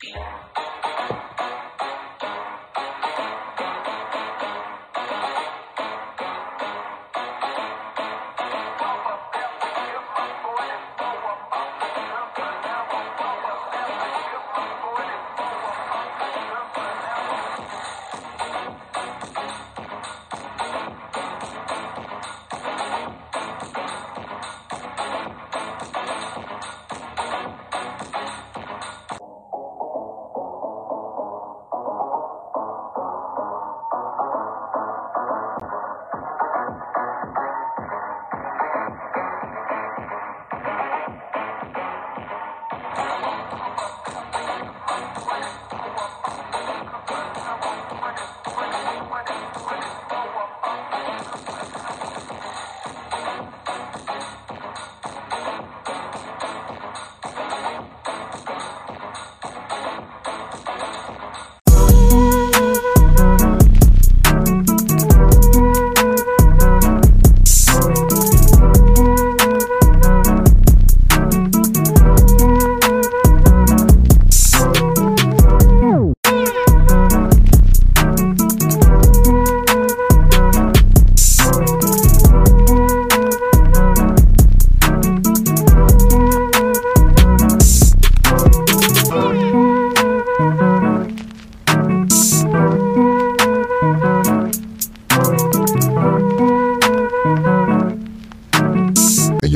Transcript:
Are